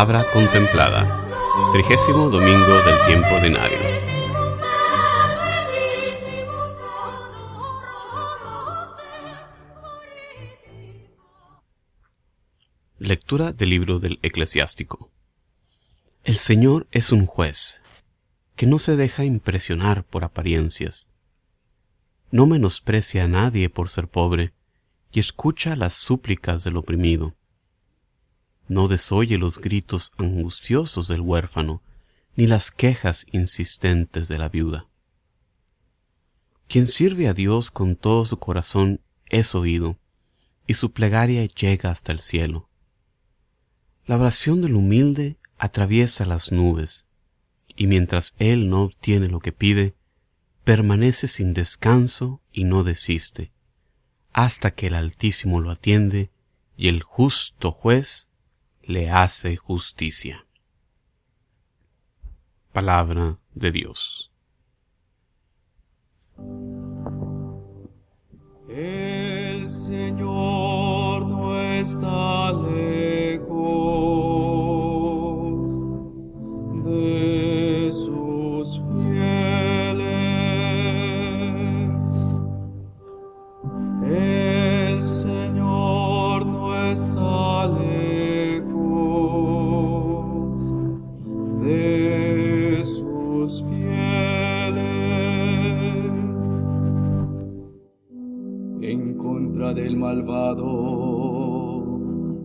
La palabra contemplada. Trigésimo domingo del tiempo ordinario. Lectura del libro del eclesiástico. El Señor es un juez que no se deja impresionar por apariencias. No menosprecia a nadie por ser pobre y escucha las súplicas del oprimido. No desoye los gritos angustiosos del huérfano ni las quejas insistentes de la viuda. Quien sirve a Dios con todo su corazón es oído, y su plegaria llega hasta el cielo. La oración del humilde atraviesa las nubes, y mientras él no obtiene lo que pide, permanece sin descanso y no desiste, hasta que el Altísimo lo atiende y el justo juez le hace justicia. Palabra de Dios. El Señor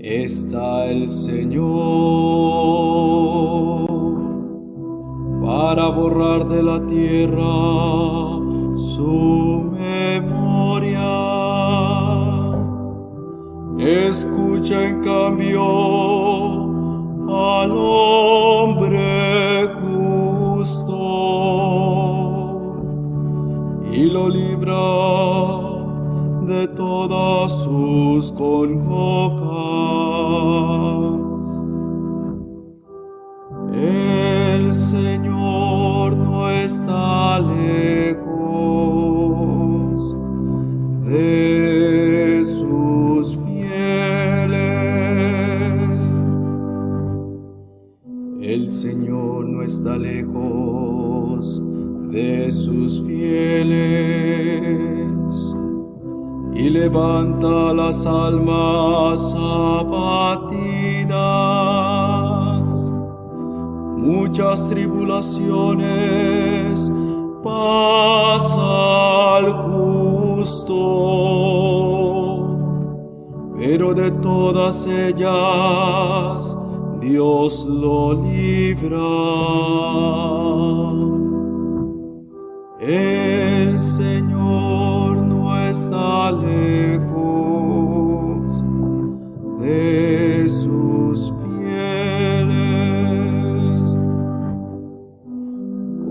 está el Señor para borrar de la tierra su memoria. Escucha en cambio está lejos de sus fieles y levanta las almas abatidas. Muchas tribulaciones pasa al justo, pero de todas ellas Dios lo libra. El Señor no está lejos de sus fieles.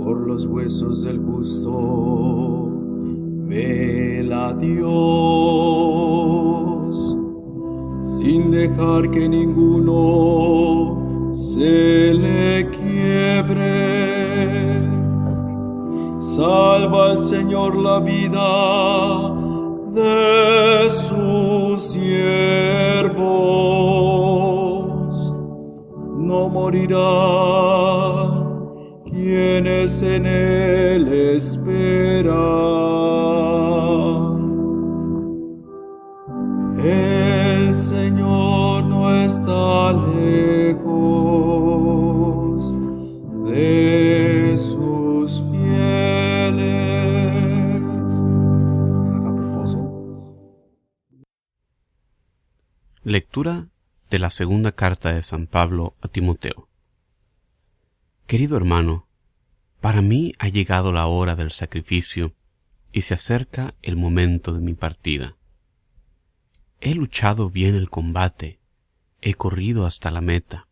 Por los huesos del justo vela Dios, sin dejar que ninguno se le quiebre. Salva al Señor la vida de sus siervos. No morirá quienes en él esperan. El Señor no está lejos de fieles. Lectura de la segunda carta de San Pablo a Timoteo. Querido hermano, para mí ha llegado la hora del sacrificio y se acerca el momento de mi partida. He luchado bien el combate, he corrido hasta la meta,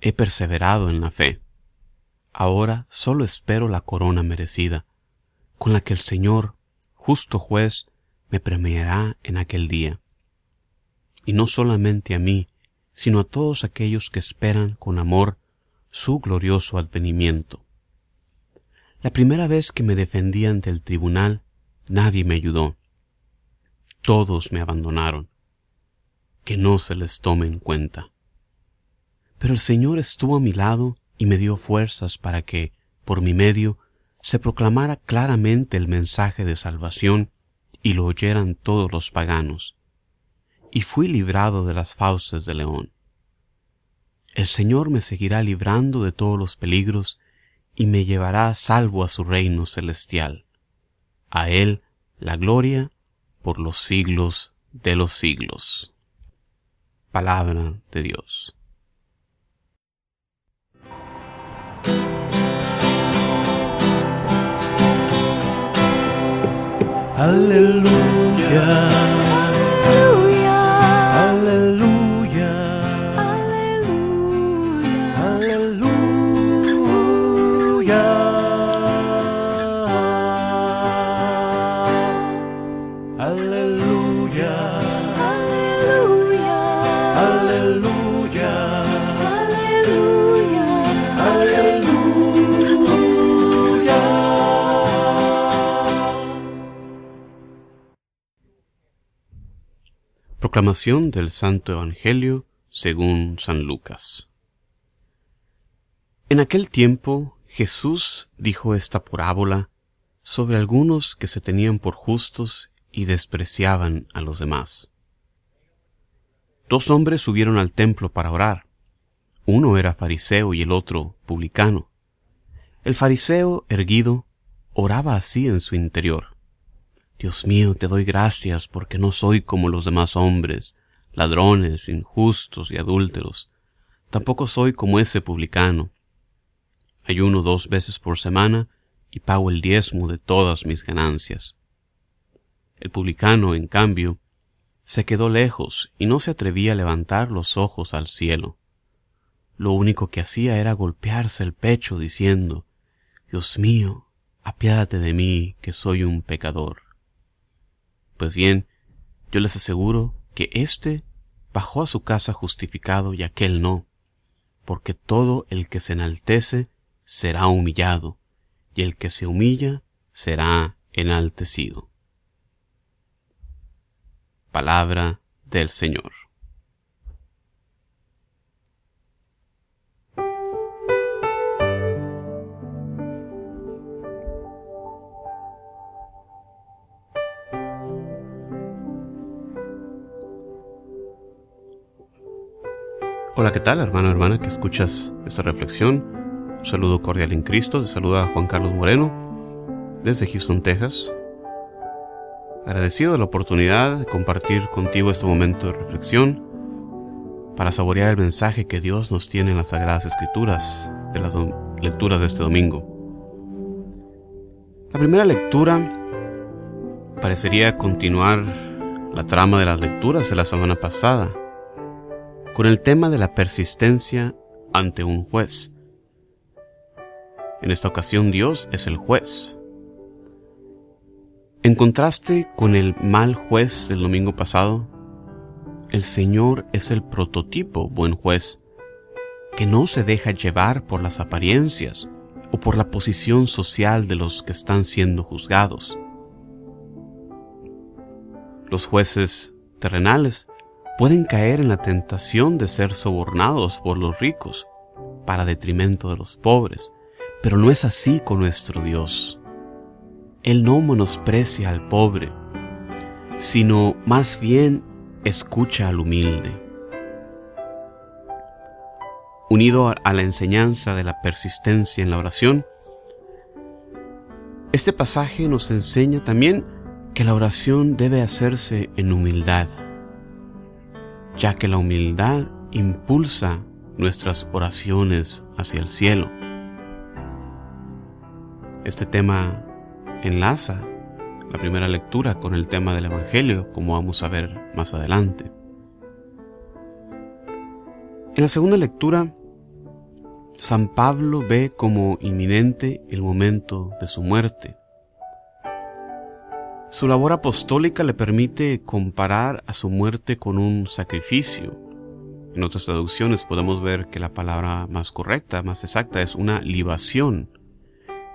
he perseverado en la fe. Ahora solo espero la corona merecida, con la que el Señor, justo juez, me premiará en aquel día. Y no solamente a mí, sino a todos aquellos que esperan con amor su glorioso advenimiento. La primera vez que me defendí ante el tribunal, nadie me ayudó. Todos me abandonaron. Que no se les tome en cuenta. Pero el Señor estuvo a mi lado y me dio fuerzas para que, por mi medio, se proclamara claramente el mensaje de salvación y lo oyeran todos los paganos. Y fui librado de las fauces del león. El Señor me seguirá librando de todos los peligros y me llevará salvo a su reino celestial. A Él la gloria por los siglos de los siglos. Palabra de Dios. Hallelujah. Hallelujah. Proclamación del Santo Evangelio según San Lucas. En aquel tiempo Jesús dijo esta parábola sobre algunos que se tenían por justos y despreciaban a los demás. Dos hombres subieron al templo para orar. Uno era fariseo y el otro publicano. El fariseo, erguido, oraba así en su interior. Dios mío, te doy gracias porque no soy como los demás hombres, ladrones, injustos y adúlteros. Tampoco soy como ese publicano. Ayuno dos veces por semana y pago el diezmo de todas mis ganancias. El publicano, en cambio, se quedó lejos y no se atrevía a levantar los ojos al cielo. Lo único que hacía era golpearse el pecho diciendo, Dios mío, apiádate de mí, que soy un pecador. Pues bien, yo les aseguro que éste bajó a su casa justificado y aquel no, porque todo el que se enaltece será humillado, y el que se humilla será enaltecido. Palabra del Señor. Hola, ¿qué tal, hermano, hermana, que escuchas esta reflexión? Un saludo cordial en Cristo, te saluda Juan Carlos Moreno, desde Houston, Texas. Agradecido de la oportunidad de compartir contigo este momento de reflexión para saborear el mensaje que Dios nos tiene en las Sagradas Escrituras de las lecturas de este domingo. La primera lectura parecería continuar la trama de las lecturas de la semana pasada con el tema de la persistencia ante un juez. En esta ocasión Dios es el juez. En contraste con el mal juez del domingo pasado, el Señor es el prototipo buen juez, que no se deja llevar por las apariencias o por la posición social de los que están siendo juzgados. Los jueces terrenales pueden caer en la tentación de ser sobornados por los ricos para detrimento de los pobres, pero no es así con nuestro Dios. Él no menosprecia al pobre, sino más bien escucha al humilde. Unido a la enseñanza de la persistencia en la oración, este pasaje nos enseña también que la oración debe hacerse en humildad ya que la humildad impulsa nuestras oraciones hacia el cielo. Este tema enlaza la primera lectura con el tema del Evangelio, como vamos a ver más adelante. En la segunda lectura, San Pablo ve como inminente el momento de su muerte. Su labor apostólica le permite comparar a su muerte con un sacrificio. En otras traducciones podemos ver que la palabra más correcta, más exacta, es una libación,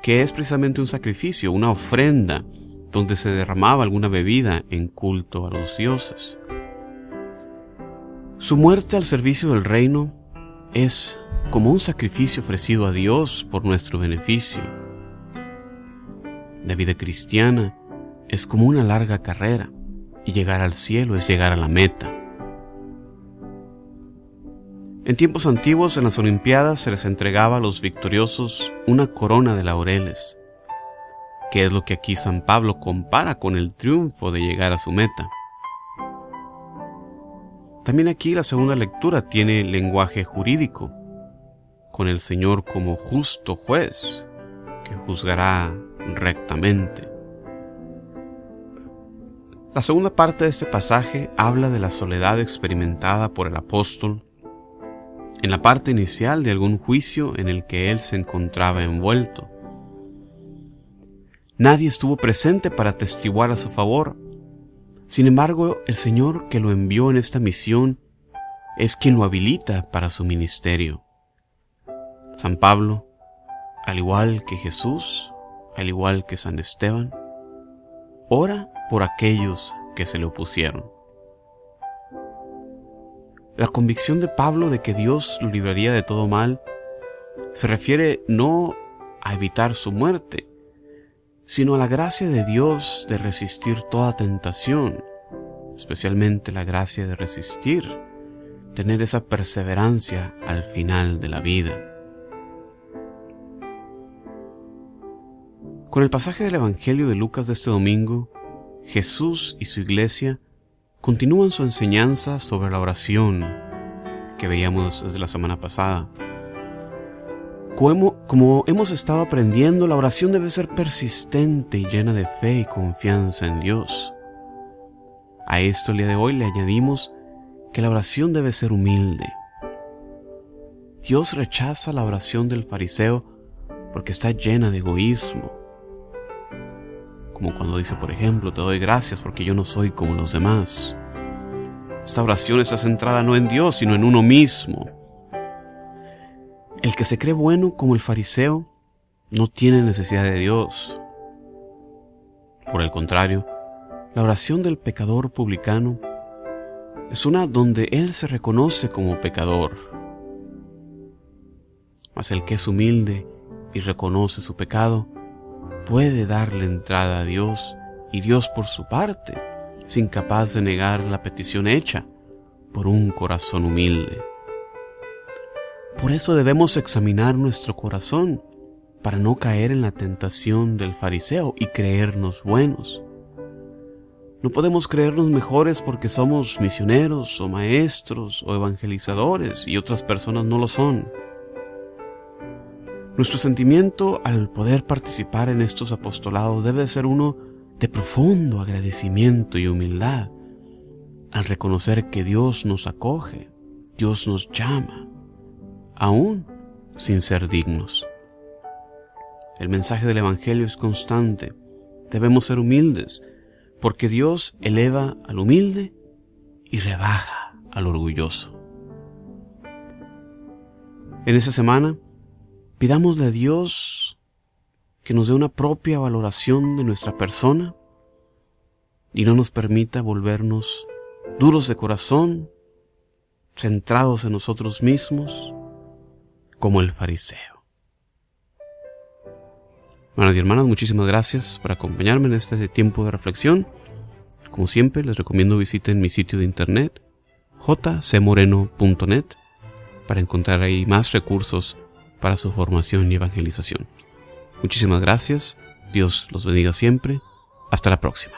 que es precisamente un sacrificio, una ofrenda, donde se derramaba alguna bebida en culto a los dioses. Su muerte al servicio del reino es como un sacrificio ofrecido a Dios por nuestro beneficio. La vida cristiana es como una larga carrera y llegar al cielo es llegar a la meta. En tiempos antiguos en las Olimpiadas se les entregaba a los victoriosos una corona de laureles, que es lo que aquí San Pablo compara con el triunfo de llegar a su meta. También aquí la segunda lectura tiene lenguaje jurídico, con el Señor como justo juez, que juzgará rectamente. La segunda parte de este pasaje habla de la soledad experimentada por el apóstol en la parte inicial de algún juicio en el que él se encontraba envuelto. Nadie estuvo presente para testiguar a su favor. Sin embargo, el Señor que lo envió en esta misión es quien lo habilita para su ministerio. San Pablo, al igual que Jesús, al igual que San Esteban, ora por aquellos que se le opusieron. La convicción de Pablo de que Dios lo libraría de todo mal se refiere no a evitar su muerte, sino a la gracia de Dios de resistir toda tentación, especialmente la gracia de resistir, tener esa perseverancia al final de la vida. Con el pasaje del Evangelio de Lucas de este domingo, Jesús y su iglesia continúan su enseñanza sobre la oración que veíamos desde la semana pasada. Como, hemos estado aprendiendo, la oración debe ser persistente y llena de fe y confianza en Dios. A esto el día de hoy le añadimos que la oración debe ser humilde. Dios rechaza la oración del fariseo porque está llena de egoísmo, como cuando dice, por ejemplo, te doy gracias porque yo no soy como los demás. Esta oración está centrada no en Dios, sino en uno mismo. El que se cree bueno como el fariseo no tiene necesidad de Dios. Por el contrario, la oración del pecador publicano es una donde él se reconoce como pecador. Mas el que es humilde y reconoce su pecado, puede darle entrada a Dios y Dios por su parte es incapaz de negar la petición hecha por un corazón humilde. Por eso debemos examinar nuestro corazón para no caer en la tentación del fariseo y creernos buenos. No podemos creernos mejores porque somos misioneros o maestros o evangelizadores y otras personas no lo son. Nuestro sentimiento al poder participar en estos apostolados debe ser uno de profundo agradecimiento y humildad, al reconocer que Dios nos acoge, Dios nos llama, aún sin ser dignos. El mensaje del Evangelio es constante. Debemos ser humildes, porque Dios eleva al humilde y rebaja al orgulloso. En esa semana, Pidámosle a Dios que nos dé una propia valoración de nuestra persona y no nos permita volvernos duros de corazón, centrados en nosotros mismos, como el fariseo. Hermanos y hermanas, muchísimas gracias por acompañarme en este tiempo de reflexión. Como siempre, les recomiendo visiten mi sitio de internet jcmoreno.net para encontrar ahí más recursos para su formación y evangelización. Muchísimas gracias, Dios los bendiga siempre, hasta la próxima.